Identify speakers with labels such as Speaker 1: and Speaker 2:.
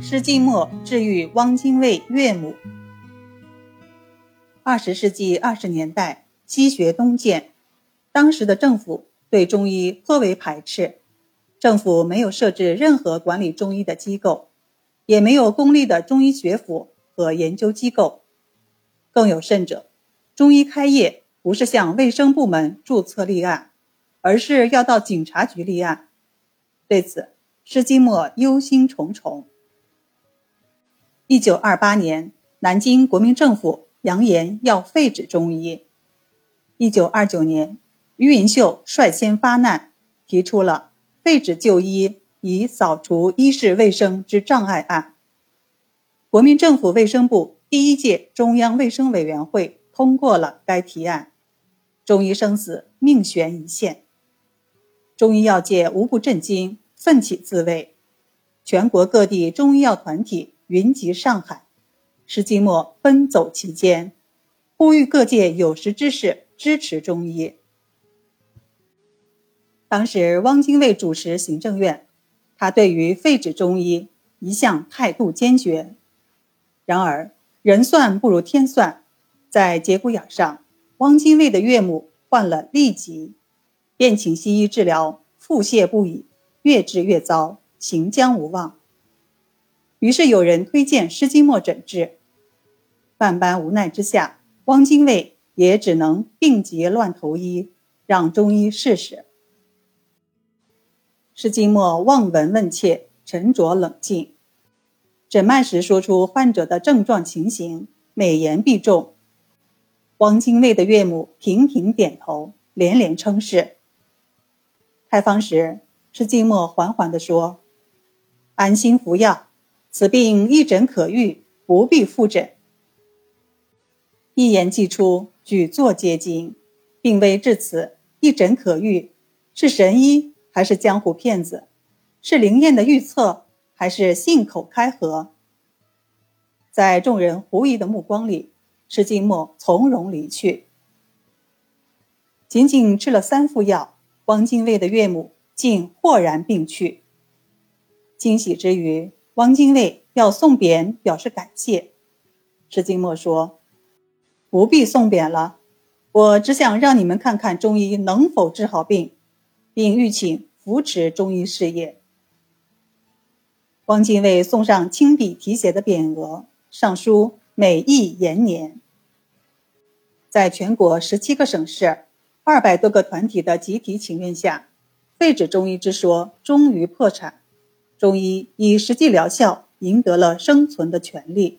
Speaker 1: 施季末治愈汪精卫岳母。二十世纪二十年代，西学东渐，当时的政府对中医颇为排斥，政府没有设置任何管理中医的机构，也没有公立的中医学府和研究机构。更有甚者，中医开业不是向卫生部门注册立案，而是要到警察局立案。对此，施季末忧心忡忡。一九二八年，南京国民政府扬言要废止中医。一九二九年，于云秀率先发难，提出了废止就医以扫除医事卫生之障碍案。国民政府卫生部第一届中央卫生委员会通过了该提案，中医生死命悬一线。中医药界无不震惊，奋起自卫。全国各地中医药团体云集上海，施季末奔走其间，呼吁各界有识之士支持中医。当时汪精卫主持行政院，他对于废止中医一向态度坚决。然而人算不如天算，在节骨眼上，汪精卫的岳母患了痢疾。便请西医治疗，腹泻不已，越治越糟，行将无望。于是有人推荐施金墨诊治，万般无奈之下，汪精卫也只能病急乱投医，让中医试试。施金墨望闻问切，沉着冷静，诊脉时说出患者的症状情形，美言必中。汪精卫的岳母频频点头，连连称是。开方时，施季末缓缓地说：“安心服药，此病一诊可愈，不必复诊。”一言既出，举座皆惊。病危至此，一诊可愈，是神医还是江湖骗子？是灵验的预测，还是信口开河？在众人狐疑的目光里，施季末从容离去。仅仅吃了三副药。汪精卫的岳母竟豁然病去。惊喜之余，汪精卫要送匾表示感谢。施金墨说：“不必送匾了，我只想让你们看看中医能否治好病，并欲请扶持中医事业。”汪精卫送上亲笔题写的匾额，上书“美意延年”。在全国十七个省市。二百多个团体的集体请愿下，废止中医之说终于破产，中医以实际疗效赢得了生存的权利。